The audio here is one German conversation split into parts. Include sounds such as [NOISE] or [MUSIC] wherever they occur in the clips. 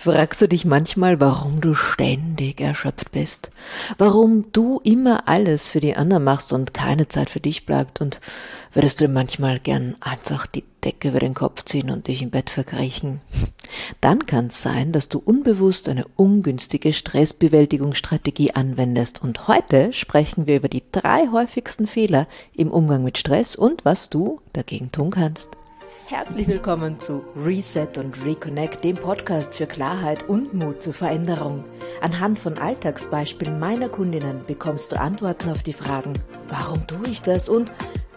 Fragst du dich manchmal, warum du ständig erschöpft bist? Warum du immer alles für die anderen machst und keine Zeit für dich bleibt? Und würdest du manchmal gern einfach die Decke über den Kopf ziehen und dich im Bett verkriechen? Dann kann es sein, dass du unbewusst eine ungünstige Stressbewältigungsstrategie anwendest. Und heute sprechen wir über die drei häufigsten Fehler im Umgang mit Stress und was du dagegen tun kannst. Herzlich willkommen zu Reset und Reconnect, dem Podcast für Klarheit und Mut zur Veränderung. Anhand von Alltagsbeispielen meiner Kundinnen bekommst du Antworten auf die Fragen, warum tue ich das und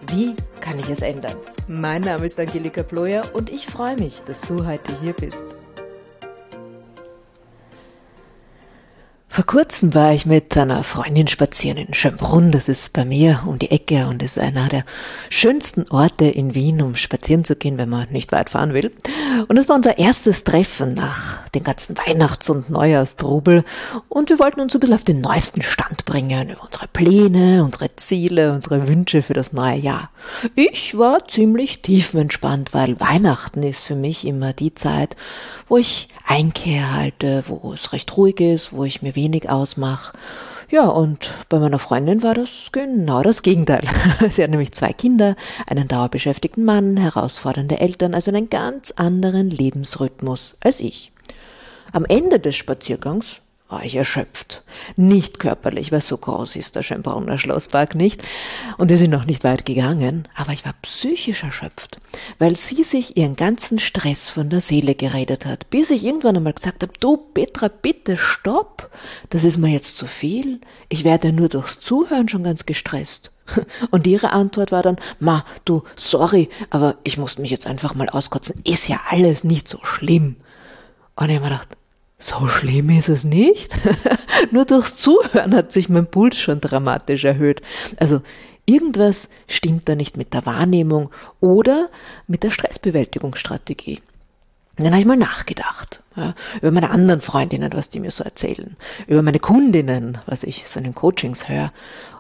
wie kann ich es ändern? Mein Name ist Angelika Ployer und ich freue mich, dass du heute hier bist. Vor kurzem war ich mit einer Freundin spazieren in Schönbrunn. Das ist bei mir um die Ecke und ist einer der schönsten Orte in Wien, um spazieren zu gehen, wenn man nicht weit fahren will. Und es war unser erstes Treffen nach dem ganzen Weihnachts- und Neujahrstrubel. Und wir wollten uns ein bisschen auf den neuesten Stand bringen über unsere Pläne, unsere Ziele, unsere Wünsche für das neue Jahr. Ich war ziemlich tiefenentspannt, weil Weihnachten ist für mich immer die Zeit, wo ich Einkehr halte, wo es recht ruhig ist, wo ich mir wenig ausmache. Ja, und bei meiner Freundin war das genau das Gegenteil. [LAUGHS] Sie hat nämlich zwei Kinder, einen dauerbeschäftigten Mann, herausfordernde Eltern, also einen ganz anderen Lebensrhythmus als ich. Am Ende des Spaziergangs war ich erschöpft. Nicht körperlich, weil so groß ist der Schönbrunner Schlosspark nicht. Und wir sind noch nicht weit gegangen, aber ich war psychisch erschöpft, weil sie sich ihren ganzen Stress von der Seele geredet hat, bis ich irgendwann einmal gesagt habe, du Petra, bitte stopp, das ist mir jetzt zu viel, ich werde nur durchs Zuhören schon ganz gestresst. [LAUGHS] Und ihre Antwort war dann, ma, du, sorry, aber ich musste mich jetzt einfach mal auskotzen, ist ja alles nicht so schlimm. Und ich habe mir gedacht, so schlimm ist es nicht. [LAUGHS] Nur durchs Zuhören hat sich mein Puls schon dramatisch erhöht. Also irgendwas stimmt da nicht mit der Wahrnehmung oder mit der Stressbewältigungsstrategie. Und dann habe ich mal nachgedacht ja, über meine anderen Freundinnen, was die mir so erzählen, über meine Kundinnen, was ich so in den Coachings höre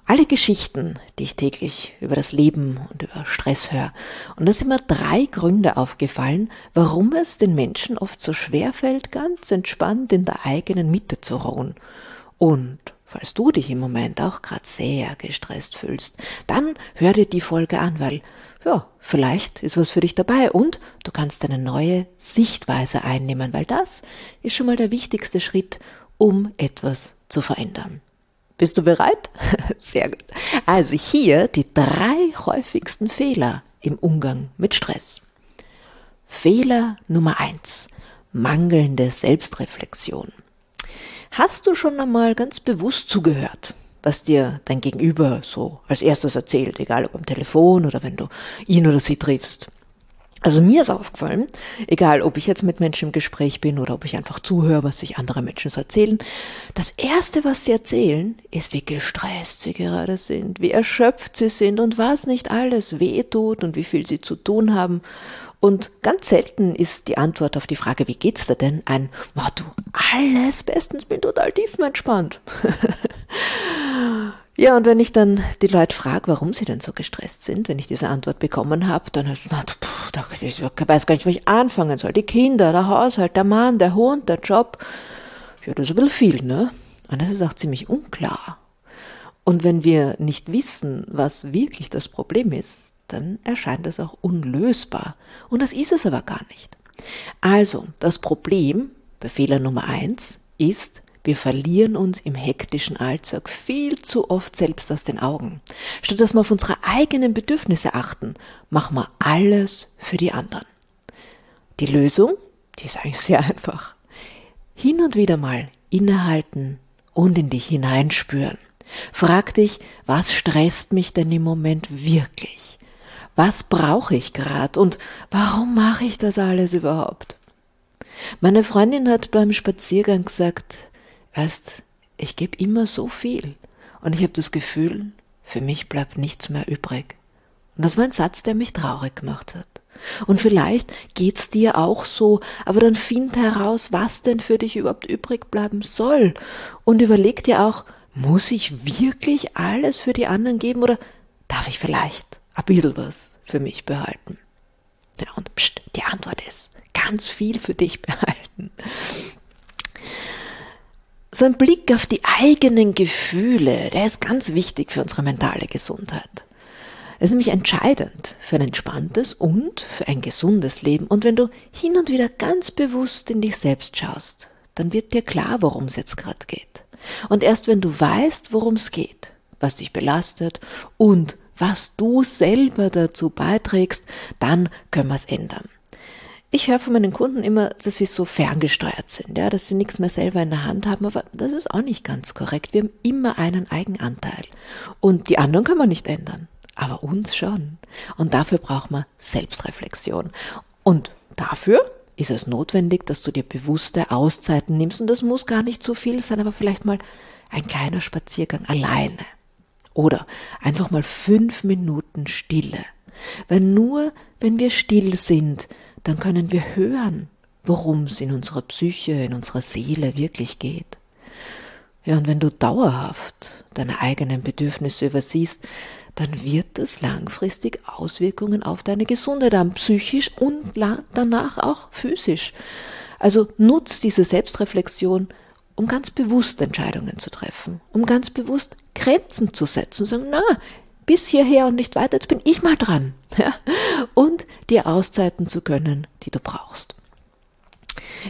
alle Geschichten, die ich täglich über das Leben und über Stress höre. Und da sind mir drei Gründe aufgefallen, warum es den Menschen oft so schwer fällt, ganz entspannt in der eigenen Mitte zu ruhen. Und falls du dich im Moment auch gerade sehr gestresst fühlst, dann hör dir die Folge an, weil ja, vielleicht ist was für dich dabei und du kannst eine neue Sichtweise einnehmen, weil das ist schon mal der wichtigste Schritt, um etwas zu verändern. Bist du bereit? [LAUGHS] Sehr gut. Also hier die drei häufigsten Fehler im Umgang mit Stress. Fehler Nummer eins: Mangelnde Selbstreflexion. Hast du schon einmal ganz bewusst zugehört, was dir dein Gegenüber so als erstes erzählt, egal ob am Telefon oder wenn du ihn oder sie triffst? Also mir ist aufgefallen, egal ob ich jetzt mit Menschen im Gespräch bin oder ob ich einfach zuhöre, was sich andere Menschen so erzählen, das Erste, was sie erzählen, ist, wie gestresst sie gerade sind, wie erschöpft sie sind und was nicht alles weh tut und wie viel sie zu tun haben. Und ganz selten ist die Antwort auf die Frage, wie geht's dir denn, ein, wow, du, alles bestens, bin total tiefenentspannt. [LAUGHS] Ja, und wenn ich dann die Leute frage, warum sie denn so gestresst sind, wenn ich diese Antwort bekommen habe, dann pff, da, ich weiß gar nicht, wo ich anfangen soll. Die Kinder, der Haushalt, der Mann, der Hund, der Job. Ja, das ist ein bisschen viel, ne? Und das ist auch ziemlich unklar. Und wenn wir nicht wissen, was wirklich das Problem ist, dann erscheint es auch unlösbar. Und das ist es aber gar nicht. Also, das Problem bei Fehler Nummer eins ist, wir verlieren uns im hektischen Alltag viel zu oft selbst aus den Augen. Statt dass wir auf unsere eigenen Bedürfnisse achten, machen wir alles für die anderen. Die Lösung, die ist eigentlich sehr einfach. Hin und wieder mal innehalten und in dich hineinspüren. Frag dich, was stresst mich denn im Moment wirklich? Was brauche ich gerade und warum mache ich das alles überhaupt? Meine Freundin hat beim Spaziergang gesagt, Weißt, ich gebe immer so viel und ich habe das Gefühl, für mich bleibt nichts mehr übrig. Und das war ein Satz, der mich traurig gemacht hat. Und vielleicht geht's dir auch so, aber dann find heraus, was denn für dich überhaupt übrig bleiben soll. Und überleg dir auch, muss ich wirklich alles für die anderen geben oder darf ich vielleicht ein bisschen was für mich behalten? Ja, und pst, die Antwort ist ganz viel für dich behalten. So ein Blick auf die eigenen Gefühle, der ist ganz wichtig für unsere mentale Gesundheit. Es ist nämlich entscheidend für ein entspanntes und für ein gesundes Leben. Und wenn du hin und wieder ganz bewusst in dich selbst schaust, dann wird dir klar, worum es jetzt gerade geht. Und erst wenn du weißt, worum es geht, was dich belastet und was du selber dazu beiträgst, dann können wir es ändern. Ich höre von meinen Kunden immer, dass sie so ferngesteuert sind, ja, dass sie nichts mehr selber in der Hand haben, aber das ist auch nicht ganz korrekt. Wir haben immer einen Eigenanteil. Und die anderen können wir nicht ändern, aber uns schon. Und dafür braucht man Selbstreflexion. Und dafür ist es notwendig, dass du dir bewusste Auszeiten nimmst. Und das muss gar nicht so viel sein, aber vielleicht mal ein kleiner Spaziergang alleine. Oder einfach mal fünf Minuten Stille. Weil nur wenn wir still sind, dann können wir hören, worum es in unserer Psyche, in unserer Seele wirklich geht. Ja, und wenn du dauerhaft deine eigenen Bedürfnisse übersiehst, dann wird es langfristig Auswirkungen auf deine Gesundheit haben, psychisch und danach auch physisch. Also nutz diese Selbstreflexion, um ganz bewusst Entscheidungen zu treffen, um ganz bewusst Grenzen zu setzen, sagen, na, bis hierher und nicht weiter, jetzt bin ich mal dran. [LAUGHS] Ja? Und dir Auszeiten zu gönnen, die du brauchst.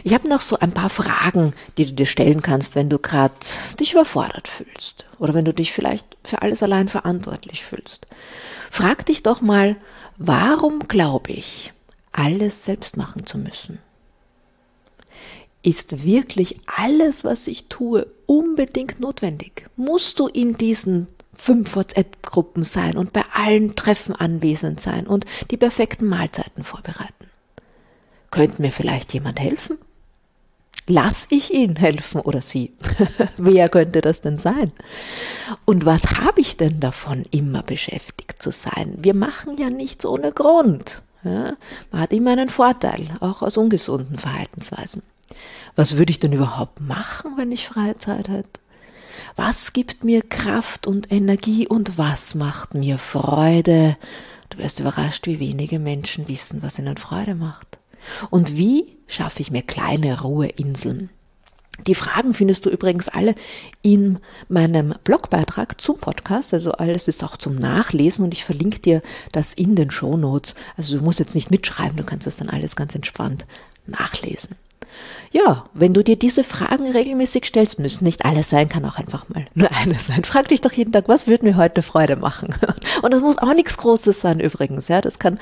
Ich habe noch so ein paar Fragen, die du dir stellen kannst, wenn du gerade dich überfordert fühlst oder wenn du dich vielleicht für alles allein verantwortlich fühlst. Frag dich doch mal, warum glaube ich, alles selbst machen zu müssen? Ist wirklich alles, was ich tue, unbedingt notwendig? Musst du in diesen fünf WhatsApp-Gruppen sein und bei allen Treffen anwesend sein und die perfekten Mahlzeiten vorbereiten. Könnte mir vielleicht jemand helfen? Lass ich ihn helfen oder sie? [LAUGHS] Wer könnte das denn sein? Und was habe ich denn davon, immer beschäftigt zu sein? Wir machen ja nichts ohne Grund. Ja? Man hat immer einen Vorteil, auch aus ungesunden Verhaltensweisen. Was würde ich denn überhaupt machen, wenn ich freie Zeit hätte? Was gibt mir Kraft und Energie und was macht mir Freude? Du wirst überrascht, wie wenige Menschen wissen, was ihnen Freude macht. Und wie schaffe ich mir kleine Ruheinseln? Die Fragen findest du übrigens alle in meinem Blogbeitrag zum Podcast, also alles ist auch zum Nachlesen und ich verlinke dir das in den Show Notes. Also du musst jetzt nicht mitschreiben, du kannst das dann alles ganz entspannt nachlesen. Ja, wenn du dir diese Fragen regelmäßig stellst, müssen nicht alle sein, kann auch einfach mal nur [LAUGHS] eine sein. Frag dich doch jeden Tag, was würde mir heute Freude machen? [LAUGHS] Und das muss auch nichts Großes sein übrigens, ja. Das kann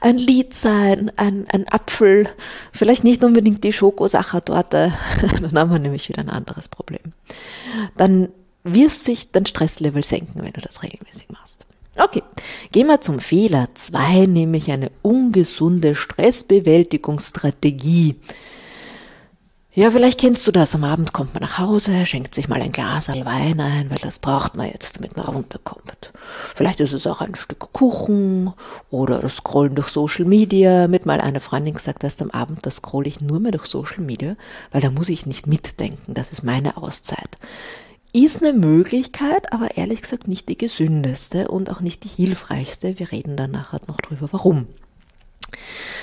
ein Lied sein, ein, ein Apfel, vielleicht nicht unbedingt die Schokosachertorte. [LAUGHS] Dann haben wir nämlich wieder ein anderes Problem. Dann wirst sich dein Stresslevel senken, wenn du das regelmäßig machst. Okay, gehen wir zum Fehler zwei, nämlich eine ungesunde Stressbewältigungsstrategie. Ja, vielleicht kennst du das. Am Abend kommt man nach Hause, schenkt sich mal ein Glas Wein ein, weil das braucht man jetzt, damit man runterkommt. Vielleicht ist es auch ein Stück Kuchen oder das Scrollen durch Social Media. Mit mal eine Freundin gesagt, dass am Abend das scroll ich nur mehr durch Social Media, weil da muss ich nicht mitdenken. Das ist meine Auszeit. Ist eine Möglichkeit, aber ehrlich gesagt nicht die gesündeste und auch nicht die hilfreichste. Wir reden dann nachher noch drüber, warum.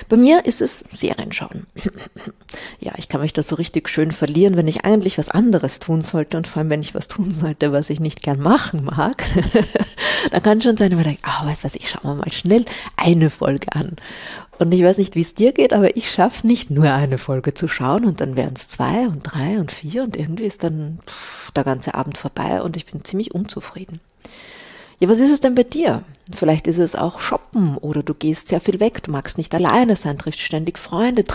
Bei mir ist es Serien schauen. ja, ich kann mich da so richtig schön verlieren, wenn ich eigentlich was anderes tun sollte und vor allem, wenn ich was tun sollte, was ich nicht gern machen mag. [LAUGHS] da kann schon sein, wenn man denkt, ah, oh, weißt du was, ich schaue mal schnell eine Folge an. Und ich weiß nicht, wie es dir geht, aber ich schaff's nicht nur eine Folge zu schauen und dann wären es zwei und drei und vier und irgendwie ist dann pff, der ganze Abend vorbei und ich bin ziemlich unzufrieden. Ja, was ist es denn bei dir? Vielleicht ist es auch Shoppen oder du gehst sehr viel weg, du magst nicht alleine sein, triffst ständig Freunde,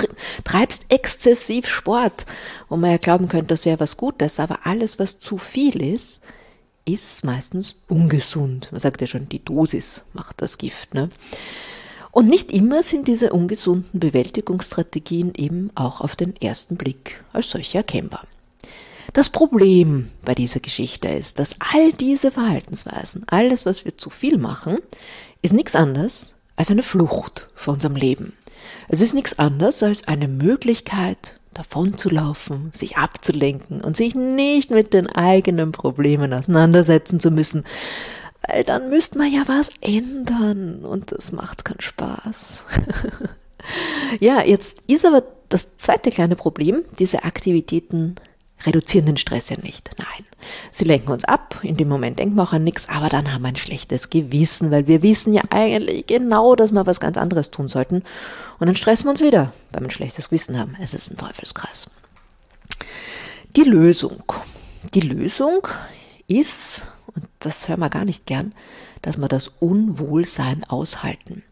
treibst exzessiv Sport, wo man ja glauben könnte, das wäre was Gutes, aber alles, was zu viel ist, ist meistens ungesund. Man sagt ja schon, die Dosis macht das Gift, ne? Und nicht immer sind diese ungesunden Bewältigungsstrategien eben auch auf den ersten Blick als solche erkennbar. Das Problem bei dieser Geschichte ist, dass all diese Verhaltensweisen, alles, was wir zu viel machen, ist nichts anderes als eine Flucht vor unserem Leben. Es ist nichts anderes als eine Möglichkeit, davonzulaufen, sich abzulenken und sich nicht mit den eigenen Problemen auseinandersetzen zu müssen, weil dann müsste man ja was ändern und das macht keinen Spaß. [LAUGHS] ja, jetzt ist aber das zweite kleine Problem, diese Aktivitäten reduzieren den Stress ja nicht. Nein. Sie lenken uns ab. In dem Moment denken wir auch an nichts, aber dann haben wir ein schlechtes Gewissen, weil wir wissen ja eigentlich genau, dass wir was ganz anderes tun sollten. Und dann stressen wir uns wieder, weil wir ein schlechtes Gewissen haben. Es ist ein Teufelskreis. Die Lösung. Die Lösung ist, und das hören wir gar nicht gern, dass wir das Unwohlsein aushalten,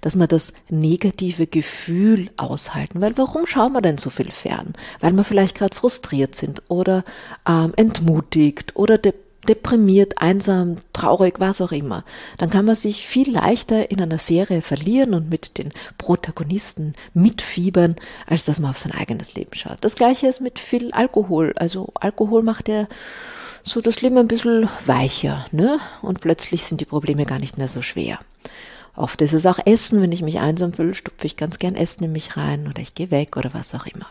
dass wir das negative Gefühl aushalten. Weil warum schauen wir denn so viel fern? Weil wir vielleicht gerade frustriert sind oder ähm, entmutigt oder de deprimiert, einsam, traurig, was auch immer. Dann kann man sich viel leichter in einer Serie verlieren und mit den Protagonisten mitfiebern, als dass man auf sein eigenes Leben schaut. Das gleiche ist mit viel Alkohol. Also Alkohol macht ja so das Leben ein bisschen weicher, ne? Und plötzlich sind die Probleme gar nicht mehr so schwer. Oft ist es auch Essen, wenn ich mich einsam fühle, stupfe ich ganz gern Essen in mich rein oder ich gehe weg oder was auch immer.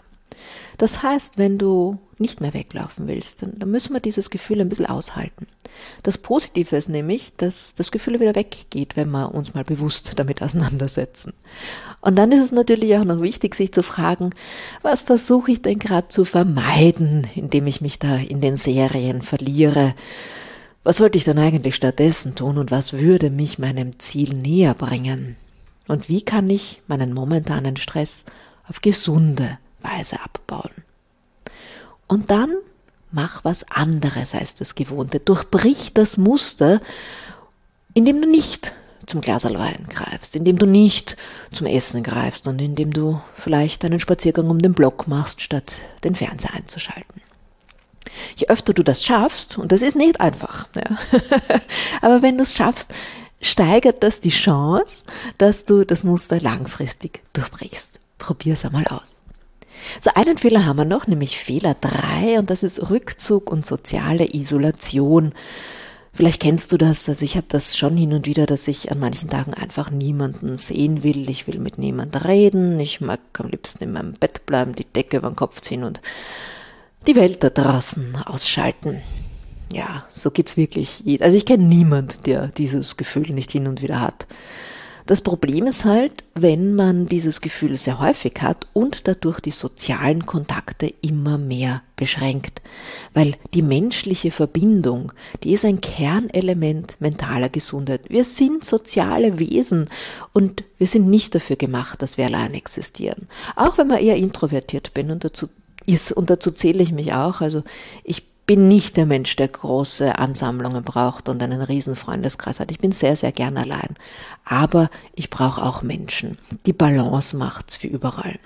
Das heißt, wenn du nicht mehr weglaufen willst, dann, dann müssen wir dieses Gefühl ein bisschen aushalten. Das Positive ist nämlich, dass das Gefühl wieder weggeht, wenn wir uns mal bewusst damit auseinandersetzen. Und dann ist es natürlich auch noch wichtig, sich zu fragen, was versuche ich denn gerade zu vermeiden, indem ich mich da in den Serien verliere? Was sollte ich dann eigentlich stattdessen tun und was würde mich meinem Ziel näher bringen? Und wie kann ich meinen momentanen Stress auf gesunde Weise abbauen? Und dann mach was anderes als das Gewohnte. Durchbrich das Muster, indem du nicht zum Glas Wein greifst, indem du nicht zum Essen greifst und indem du vielleicht einen Spaziergang um den Block machst, statt den Fernseher einzuschalten. Je öfter du das schaffst, und das ist nicht einfach, ja, [LAUGHS] aber wenn du es schaffst, steigert das die Chance, dass du das Muster langfristig durchbrichst. Probier's einmal aus. So einen Fehler haben wir noch, nämlich Fehler drei, und das ist Rückzug und soziale Isolation. Vielleicht kennst du das, also ich habe das schon hin und wieder, dass ich an manchen Tagen einfach niemanden sehen will, ich will mit niemandem reden, ich mag am liebsten in meinem Bett bleiben, die Decke über den Kopf ziehen und die Welt da draußen ausschalten. Ja, so geht's wirklich. Also ich kenne niemand, der dieses Gefühl nicht hin und wieder hat. Das Problem ist halt, wenn man dieses Gefühl sehr häufig hat und dadurch die sozialen Kontakte immer mehr beschränkt. Weil die menschliche Verbindung, die ist ein Kernelement mentaler Gesundheit. Wir sind soziale Wesen und wir sind nicht dafür gemacht, dass wir allein existieren. Auch wenn man eher introvertiert bin und dazu ist, und dazu zähle ich mich auch. Also ich bin nicht der Mensch, der große Ansammlungen braucht und einen riesen Freundeskreis hat. Ich bin sehr, sehr gern allein. Aber ich brauche auch Menschen. Die Balance macht's wie überall.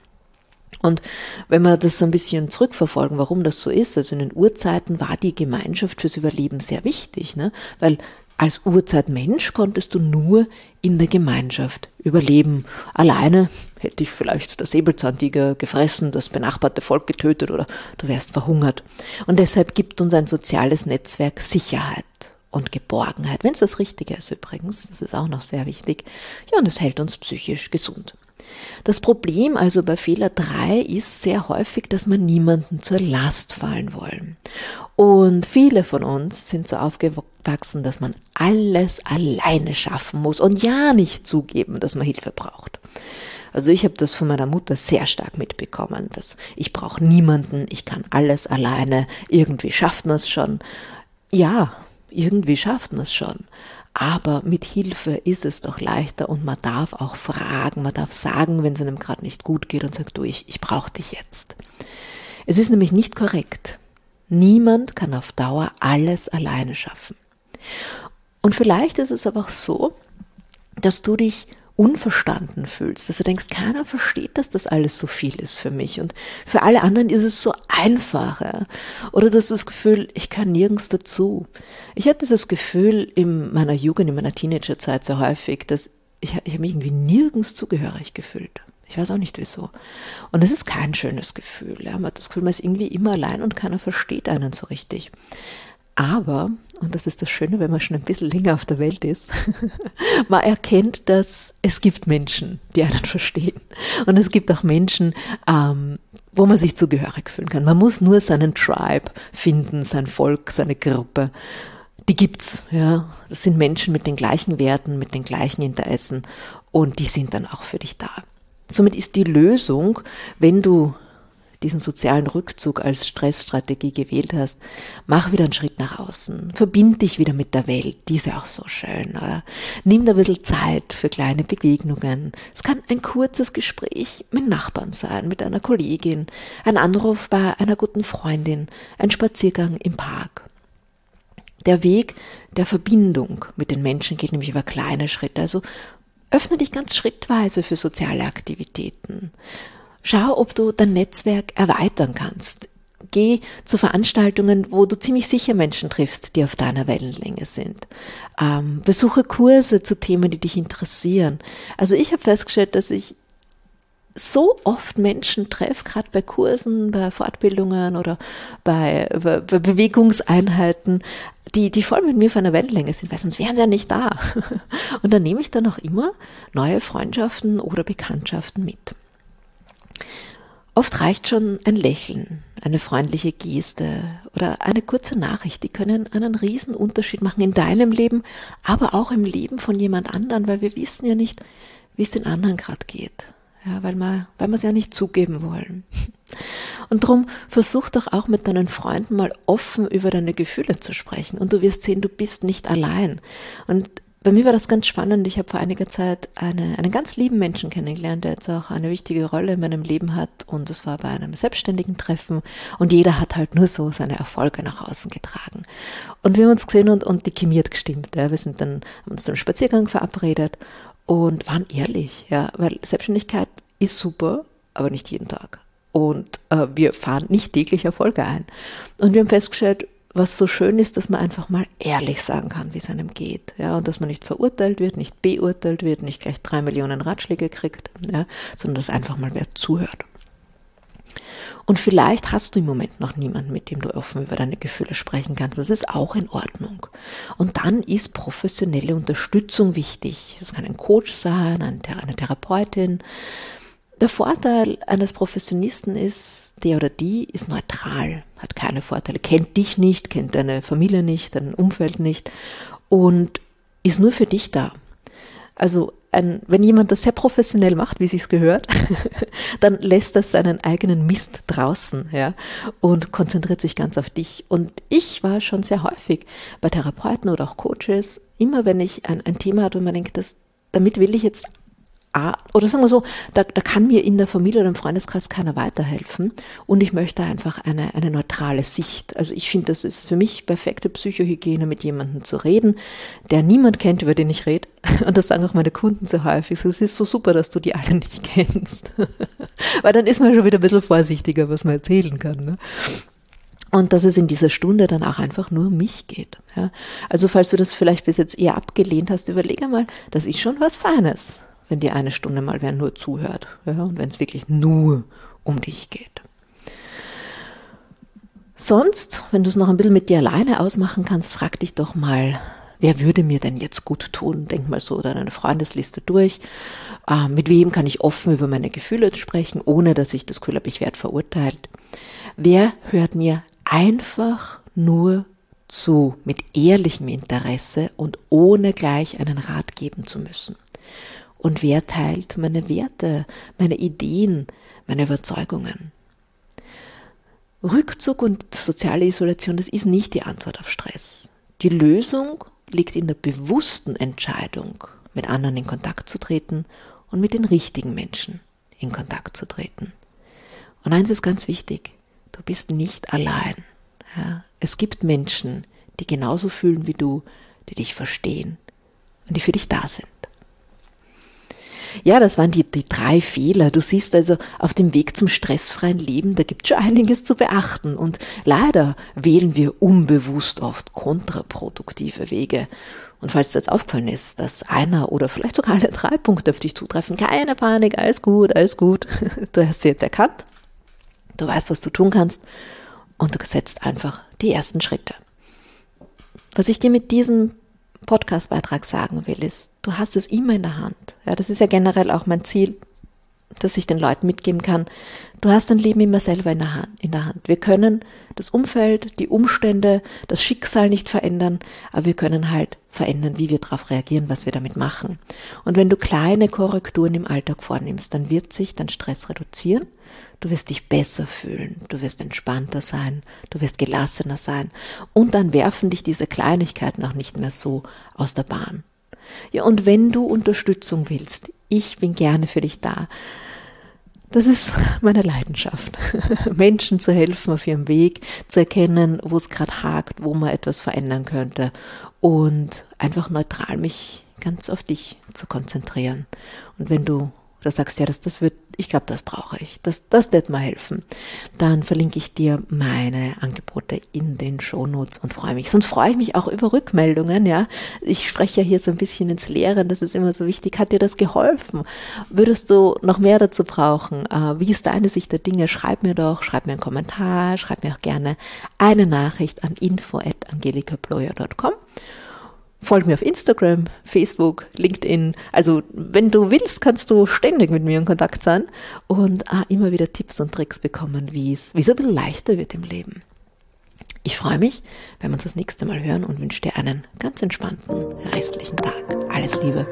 Und wenn wir das so ein bisschen zurückverfolgen, warum das so ist, also in den Urzeiten war die Gemeinschaft fürs Überleben sehr wichtig, ne? weil als Urzeitmensch konntest du nur in der Gemeinschaft überleben. Alleine hätte ich vielleicht der Säbelzahntiger gefressen, das benachbarte Volk getötet oder du wärst verhungert. Und deshalb gibt uns ein soziales Netzwerk Sicherheit und Geborgenheit, wenn es das Richtige ist übrigens, das ist auch noch sehr wichtig. Ja, und es hält uns psychisch gesund. Das Problem also bei Fehler 3 ist sehr häufig, dass wir niemanden zur Last fallen wollen. Und viele von uns sind so aufgewachsen, dass man alles alleine schaffen muss und ja nicht zugeben, dass man Hilfe braucht. Also ich habe das von meiner Mutter sehr stark mitbekommen, dass ich brauche niemanden, ich kann alles alleine, irgendwie schafft man es schon. Ja, irgendwie schafft man es schon. Aber mit Hilfe ist es doch leichter und man darf auch fragen, man darf sagen, wenn es einem gerade nicht gut geht und sagt, du, ich, ich brauche dich jetzt. Es ist nämlich nicht korrekt. Niemand kann auf Dauer alles alleine schaffen. Und vielleicht ist es aber auch so, dass du dich unverstanden fühlst, dass du denkst, keiner versteht, dass das alles so viel ist für mich und für alle anderen ist es so einfach. Ja? Oder dass das Gefühl, ich kann nirgends dazu. Ich hatte dieses Gefühl in meiner Jugend, in meiner Teenagerzeit sehr häufig, dass ich, ich habe mich irgendwie nirgends zugehörig gefühlt. Ich weiß auch nicht wieso. Und es ist kein schönes Gefühl. Ja? Man hat das Gefühl, man ist irgendwie immer allein und keiner versteht einen so richtig. Aber, und das ist das Schöne, wenn man schon ein bisschen länger auf der Welt ist, [LAUGHS] man erkennt, dass es gibt Menschen, die einen [LAUGHS] verstehen. Und es gibt auch Menschen, ähm, wo man sich zugehörig fühlen kann. Man muss nur seinen Tribe finden, sein Volk, seine Gruppe. Die gibt's, ja. Das sind Menschen mit den gleichen Werten, mit den gleichen Interessen und die sind dann auch für dich da. Somit ist die Lösung, wenn du diesen sozialen Rückzug als Stressstrategie gewählt hast, mach wieder einen Schritt nach außen. Verbind dich wieder mit der Welt. Die ist ja auch so schön. Oder? Nimm da ein bisschen Zeit für kleine Begegnungen. Es kann ein kurzes Gespräch mit Nachbarn sein, mit einer Kollegin, ein Anruf bei einer guten Freundin, ein Spaziergang im Park. Der Weg der Verbindung mit den Menschen geht nämlich über kleine Schritte. Also öffne dich ganz schrittweise für soziale Aktivitäten. Schau, ob du dein Netzwerk erweitern kannst. Geh zu Veranstaltungen, wo du ziemlich sicher Menschen triffst, die auf deiner Wellenlänge sind. Ähm, besuche Kurse zu Themen, die dich interessieren. Also ich habe festgestellt, dass ich so oft Menschen treffe, gerade bei Kursen, bei Fortbildungen oder bei, bei, Bewegungseinheiten, die, die voll mit mir von einer Wellenlänge sind, weil sonst wären sie ja nicht da. [LAUGHS] Und dann nehme ich dann auch immer neue Freundschaften oder Bekanntschaften mit. Oft reicht schon ein Lächeln, eine freundliche Geste oder eine kurze Nachricht. Die können einen riesen Unterschied machen in deinem Leben, aber auch im Leben von jemand anderen, weil wir wissen ja nicht, wie es den anderen gerade geht. Ja, weil wir, weil wir es ja nicht zugeben wollen. [LAUGHS] Und darum versuch doch auch mit deinen Freunden mal offen über deine Gefühle zu sprechen. Und du wirst sehen, du bist nicht allein. Und bei mir war das ganz spannend. Ich habe vor einiger Zeit eine, einen ganz lieben Menschen kennengelernt, der jetzt auch eine wichtige Rolle in meinem Leben hat. Und es war bei einem selbstständigen Treffen. Und jeder hat halt nur so seine Erfolge nach außen getragen. Und wir haben uns gesehen und, und die gestimmt. Ja. Wir sind dann haben uns zum Spaziergang verabredet und waren ehrlich, ja, weil Selbstständigkeit ist super, aber nicht jeden Tag. Und äh, wir fahren nicht täglich Erfolge ein. Und wir haben festgestellt, was so schön ist, dass man einfach mal ehrlich sagen kann, wie es einem geht. Ja, und dass man nicht verurteilt wird, nicht beurteilt wird, nicht gleich drei Millionen Ratschläge kriegt, ja, sondern dass einfach mal wer zuhört. Und vielleicht hast du im Moment noch niemanden, mit dem du offen über deine Gefühle sprechen kannst. Das ist auch in Ordnung. Und dann ist professionelle Unterstützung wichtig. Das kann ein Coach sein, eine Therapeutin, der Vorteil eines Professionisten ist, der oder die ist neutral, hat keine Vorteile, kennt dich nicht, kennt deine Familie nicht, dein Umfeld nicht und ist nur für dich da. Also ein, wenn jemand das sehr professionell macht, wie sich's gehört, [LAUGHS] dann lässt er seinen eigenen Mist draußen, ja, und konzentriert sich ganz auf dich. Und ich war schon sehr häufig bei Therapeuten oder auch Coaches, immer wenn ich ein, ein Thema hatte, wo man denkt, das, damit will ich jetzt oder sagen wir so, da, da kann mir in der Familie oder im Freundeskreis keiner weiterhelfen und ich möchte einfach eine, eine neutrale Sicht. Also ich finde, das ist für mich perfekte Psychohygiene, mit jemandem zu reden, der niemand kennt, über den ich rede. [LAUGHS] Und das sagen auch meine Kunden so häufig. Es ist so super, dass du die alle nicht kennst. [LAUGHS] Weil dann ist man schon wieder ein bisschen vorsichtiger, was man erzählen kann. Ne? Und dass es in dieser Stunde dann auch einfach nur um mich geht. Ja? Also falls du das vielleicht bis jetzt eher abgelehnt hast, überlege mal, das ist schon was Feines wenn dir eine Stunde mal wer nur zuhört ja, und wenn es wirklich nur um dich geht. Sonst, wenn du es noch ein bisschen mit dir alleine ausmachen kannst, frag dich doch mal, wer würde mir denn jetzt gut tun? Denk mal so deine Freundesliste durch. Äh, mit wem kann ich offen über meine Gefühle sprechen, ohne dass ich das Gefühl habe, ich werde verurteilt? Wer hört mir einfach nur zu, mit ehrlichem Interesse und ohne gleich einen Rat geben zu müssen? Und wer teilt meine Werte, meine Ideen, meine Überzeugungen? Rückzug und soziale Isolation, das ist nicht die Antwort auf Stress. Die Lösung liegt in der bewussten Entscheidung, mit anderen in Kontakt zu treten und mit den richtigen Menschen in Kontakt zu treten. Und eins ist ganz wichtig, du bist nicht allein. Ja? Es gibt Menschen, die genauso fühlen wie du, die dich verstehen und die für dich da sind. Ja, das waren die, die drei Fehler. Du siehst also auf dem Weg zum stressfreien Leben, da gibt es schon einiges zu beachten. Und leider wählen wir unbewusst oft kontraproduktive Wege. Und falls dir jetzt aufgefallen ist, dass einer oder vielleicht sogar alle drei Punkte auf dich zutreffen, keine Panik, alles gut, alles gut. [LAUGHS] Du hast sie jetzt erkannt. Du weißt, was du tun kannst. Und du setzt einfach die ersten Schritte. Was ich dir mit diesem Podcastbeitrag sagen will, ist, du hast es immer in der Hand. Ja, das ist ja generell auch mein Ziel, das ich den Leuten mitgeben kann, du hast dein Leben immer selber in der, Hand, in der Hand. Wir können das Umfeld, die Umstände, das Schicksal nicht verändern, aber wir können halt verändern, wie wir darauf reagieren, was wir damit machen. Und wenn du kleine Korrekturen im Alltag vornimmst, dann wird sich dein Stress reduzieren, du wirst dich besser fühlen, du wirst entspannter sein, du wirst gelassener sein und dann werfen dich diese Kleinigkeiten auch nicht mehr so aus der Bahn. Ja, und wenn du Unterstützung willst, ich bin gerne für dich da. Das ist meine Leidenschaft, [LAUGHS] Menschen zu helfen auf ihrem Weg, zu erkennen, wo es gerade hakt, wo man etwas verändern könnte und einfach neutral mich ganz auf dich zu konzentrieren. Und wenn du oder sagst, ja, das, das wird, ich glaube, das brauche ich, das, das wird mir helfen, dann verlinke ich dir meine Angebote in den Shownotes und freue mich. Sonst freue ich mich auch über Rückmeldungen, ja. Ich spreche ja hier so ein bisschen ins Leere, das ist immer so wichtig. Hat dir das geholfen? Würdest du noch mehr dazu brauchen? Äh, wie ist deine Sicht der Dinge? Schreib mir doch, schreib mir einen Kommentar, schreib mir auch gerne eine Nachricht an info.angelikaployer.com Folg mir auf Instagram, Facebook, LinkedIn. Also wenn du willst, kannst du ständig mit mir in Kontakt sein und ah, immer wieder Tipps und Tricks bekommen, wie es wie es ein bisschen leichter wird im Leben. Ich freue mich, wenn wir uns das nächste Mal hören und wünsche dir einen ganz entspannten restlichen Tag. Alles Liebe.